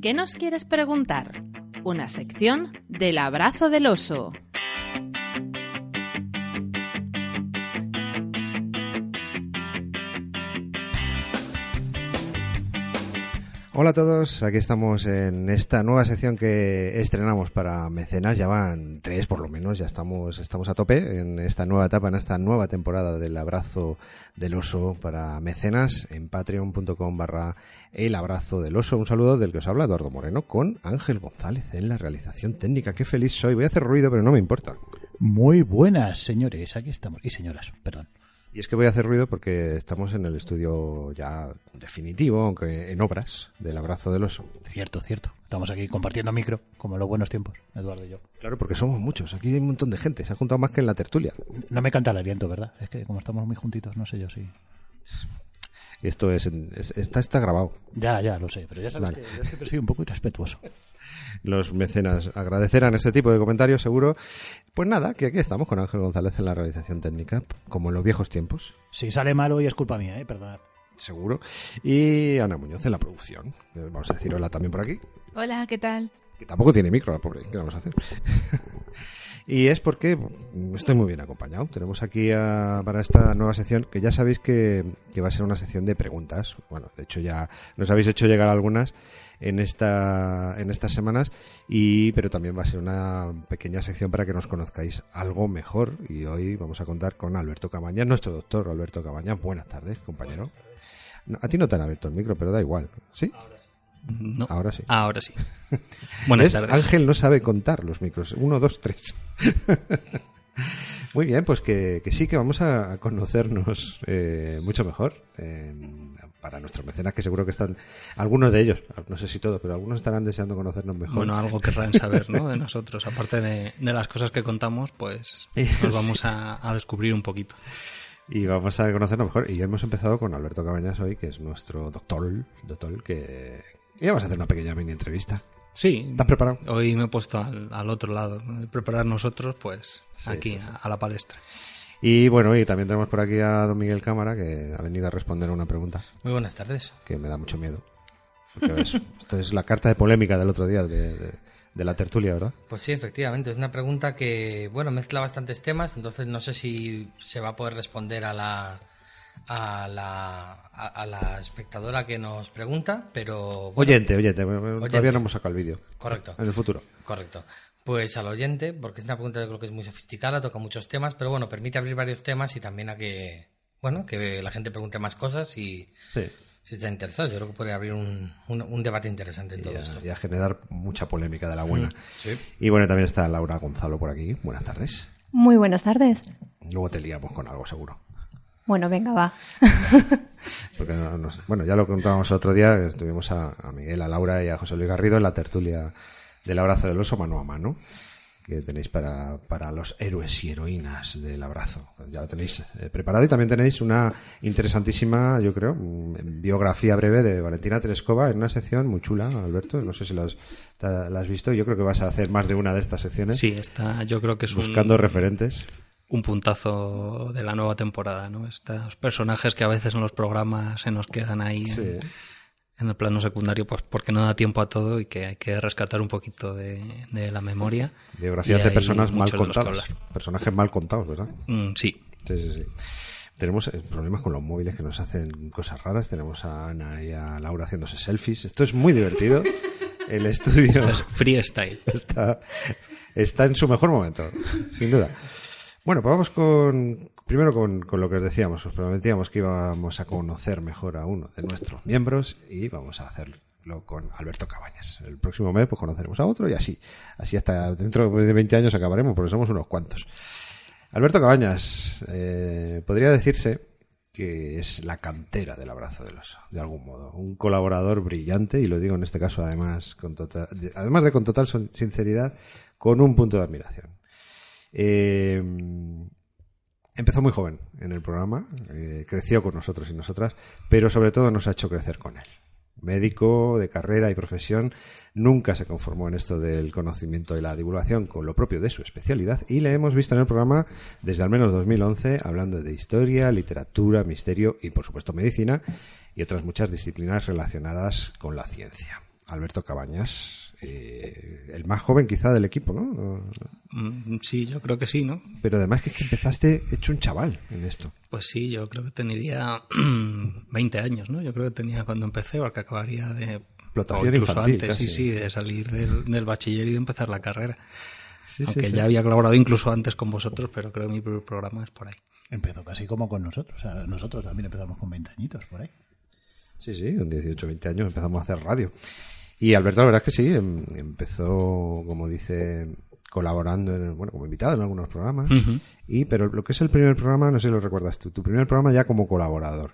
¿Qué nos quieres preguntar? Una sección del abrazo del oso. Hola a todos, aquí estamos en esta nueva sección que estrenamos para mecenas, ya van tres por lo menos, ya estamos, estamos a tope en esta nueva etapa, en esta nueva temporada del abrazo del oso para mecenas en patreon.com barra el abrazo del oso. Un saludo del que os habla Eduardo Moreno con Ángel González en la realización técnica. Qué feliz soy, voy a hacer ruido pero no me importa. Muy buenas, señores, aquí estamos. Y señoras, perdón. Y es que voy a hacer ruido porque estamos en el estudio ya definitivo, aunque en obras, del abrazo del oso. Cierto, cierto. Estamos aquí compartiendo micro, como en los buenos tiempos, Eduardo y yo. Claro, porque somos muchos, aquí hay un montón de gente, se ha juntado más que en la tertulia. No me canta el aliento, ¿verdad? Es que como estamos muy juntitos, no sé yo si... Y esto es, es- está, está grabado. Ya, ya, lo sé, pero ya sabes Vale. que yo siempre soy un poco irrespetuoso. Los mecenas agradecerán este tipo de comentarios, seguro. Pues nada, que aquí estamos con Ángel González en la realización técnica, como en los viejos tiempos, Si sale mal hoy es culpa mía, ¿eh? Perdonad. seguro. Y Ana Muñoz en la producción. Eh, Vamos a decir hola también por aquí. Hola, ¿qué tal? que tampoco tiene micro, la pobre, ¿qué vamos a hacer? y es porque estoy muy bien acompañado. Tenemos aquí a- para esta nueva sección, que ya sabéis que, que va a ser una sección de preguntas. Bueno, de hecho ya nos habéis hecho llegar algunas en esta en estas semanas y pero también va a ser una pequeña sección para que nos conozcáis algo mejor y hoy vamos a contar con Alberto Cabañas, nuestro doctor Alberto Cabañas. Buenas tardes, compañero. A ti no te han abierto el micro, pero da igual. ¿Sí? No. Ahora sí. Ahora sí. Buenas ¿Ves? tardes. Ángel no sabe contar los micros. Uno, dos, tres. Muy bien, pues que, que sí que vamos a conocernos eh, mucho mejor eh, para nuestros mecenas, que seguro que están, algunos de ellos, no sé si todos, pero algunos estarán deseando conocernos mejor. Bueno, algo querrán saber, ¿no? De nosotros. Aparte de, de las cosas que contamos, pues nos vamos a, a descubrir un poquito. Y vamos a conocernos mejor. Y hemos empezado con Alberto Cabañas hoy, que es nuestro doctor, doctor que... Y vamos a hacer una pequeña mini entrevista. Sí. ¿Estás preparado? Hoy me he puesto al, al otro lado. preparar nosotros, pues Sí, aquí, sí, sí. A, a la palestra. Y bueno, y también tenemos por aquí a don Miguel Cámara, que ha venido a responder una pregunta. Muy buenas tardes. que me da mucho miedo. Porque ves, esto es la carta de polémica del otro día de, de- de la tertulia, ¿verdad? Pues sí, efectivamente, es una pregunta que, bueno, mezcla bastantes temas, entonces no sé si se va a poder responder a la a la, a, a la espectadora que nos pregunta, pero... bueno, Oyente, oyente, todavía no hemos sacado el vídeo. Correcto. En el futuro. Correcto. Pues al oyente, porque es una pregunta que creo que es muy sofisticada, toca muchos temas, pero bueno, permite abrir varios temas y también a que, bueno, que la gente pregunte más cosas y Sí. si está interesado. Yo creo que puede abrir un, un, un debate interesante en Y todo a, esto. y a generar mucha polémica de la buena. Sí. Y bueno, también está Laura Gonzalo por aquí. Buenas tardes. Muy buenas tardes. Luego te liamos con algo seguro. Bueno, venga, va. Porque no- nos- bueno, ya lo contábamos el otro día, estuvimos a, a Miguel, a Laura y a José Luis Garrido en la tertulia del abrazo del oso mano a mano, que tenéis para, para los héroes y heroínas del abrazo. Ya lo tenéis eh, preparado y también tenéis una interesantísima, yo creo, mm, biografía breve de Valentina Tereskova en una sección muy chula, Alberto. No sé si la has, la has visto. Yo creo que vas a hacer más de una de estas secciones. Sí, está, yo creo que es un- Buscando referentes. Un puntazo de la nueva temporada, ¿no? Estos personajes que a veces en los programas se nos quedan ahí en, Sí. en el plano secundario, pues porque no da tiempo a todo y que hay que rescatar un poquito de, de la memoria. Biografías de personas mal contadas. Personajes mal contados, ¿verdad? Mm, sí, Sí, sí, sí. Tenemos eh, problemas con los móviles que nos hacen cosas raras. Tenemos a Ana y a Laura haciéndose selfies. Esto es muy divertido. El estudio es freestyle. está, está en su mejor momento, sin duda. Bueno, pues vamos con primero con, con lo que os decíamos. Os prometíamos que íbamos a conocer mejor a uno de nuestros miembros y vamos a hacerlo con Alberto Cabañas. El próximo mes pues conoceremos a otro y así. Así hasta dentro de 20 años acabaremos porque somos unos cuantos. Alberto Cabañas, eh, podría decirse que es la cantera del abrazo del oso, de algún modo. Un colaborador brillante, y lo digo en este caso además, con total, de- además de con total sinceridad, con un punto de admiración. Eh, empezó muy joven en el programa, eh, creció con nosotros y nosotras, pero sobre todo nos ha hecho crecer con él. Médico de carrera y profesión, nunca se conformó en esto del conocimiento y la divulgación con lo propio de su especialidad y le hemos visto en el programa desde al menos 2011 hablando de historia, literatura, misterio y por supuesto medicina y otras muchas disciplinas relacionadas con la ciencia. Alberto Cabañas, eh, el más joven quizá del equipo, ¿no? Mm, Sí, yo creo que sí, ¿no? Pero además que, es que empezaste hecho un chaval en esto. Pues sí, yo creo que tendría 20 años, ¿no? Yo creo que tenía cuando empecé, porque acabaría de... Explotación infantil, antes, casi. sí, sí, de salir del, del bachiller y de empezar la carrera. Sí, sí, Aunque sí. ya había colaborado incluso antes con vosotros, pero creo que mi primer programa es por ahí. Empezó casi como con nosotros. O sea, nosotros también empezamos con 20 añitos por ahí. Sí, sí, con 18, 20 años empezamos a hacer radio. Y Alberto, la verdad es que sí, em- empezó, como dice, colaborando, en, bueno, como invitado en algunos programas. Y, pero lo que es el primer programa, no sé si lo recuerdas tú, tu primer programa ya como colaborador.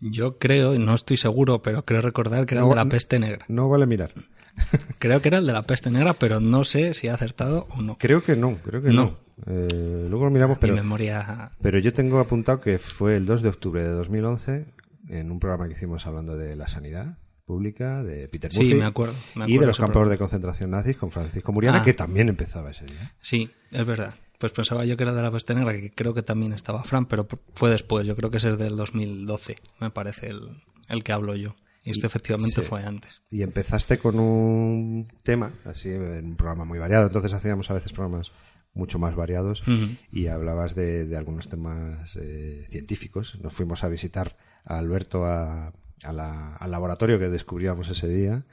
Yo creo, no estoy seguro, pero creo recordar que era No, el de la peste negra. No vale mirar. Creo que era el de la peste negra, pero no sé si he acertado o no. Creo que no, creo que no. No. Eh, luego lo miramos, Mi pero, memoria... pero yo tengo apuntado que fue el 2 de octubre de 2011, en un programa que hicimos hablando de la sanidad pública, de Peter Sí, Murphy, me acuerdo, me y de los ese campos de concentración nazis con Francisco Muriana, Ah. que también empezaba ese día. Sí, es verdad. Pues pensaba yo que era de la peste negra, que creo que también estaba Fran, pero fue después. Yo creo que es el del 2012, me parece, el, el que hablo yo. Y esto efectivamente sí. fue antes. Y empezaste con un tema, así, en un programa muy variado. Entonces hacíamos a veces programas mucho más variados y hablabas de, de algunos temas eh, científicos. Nos fuimos a visitar a Alberto a- a la- al laboratorio que descubríamos ese día.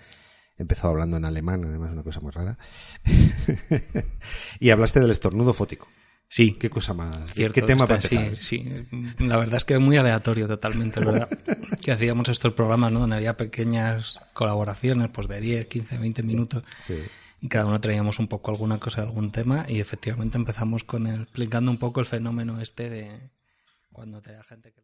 Empezó hablando en alemán, además, una cosa muy rara. y hablaste del estornudo fótico. Sí, ¿Qué cosa más? Cierto, ¿Qué tema para sí, sí. La verdad es que es muy aleatorio totalmente, verdad. que hacíamos estos programas, ¿no? Donde había pequeñas colaboraciones, pues de 10, 15, 20 minutos. Sí. Y cada uno traíamos un poco alguna cosa, algún tema. Y efectivamente empezamos con el, explicando un poco el fenómeno este de cuando te da gente que...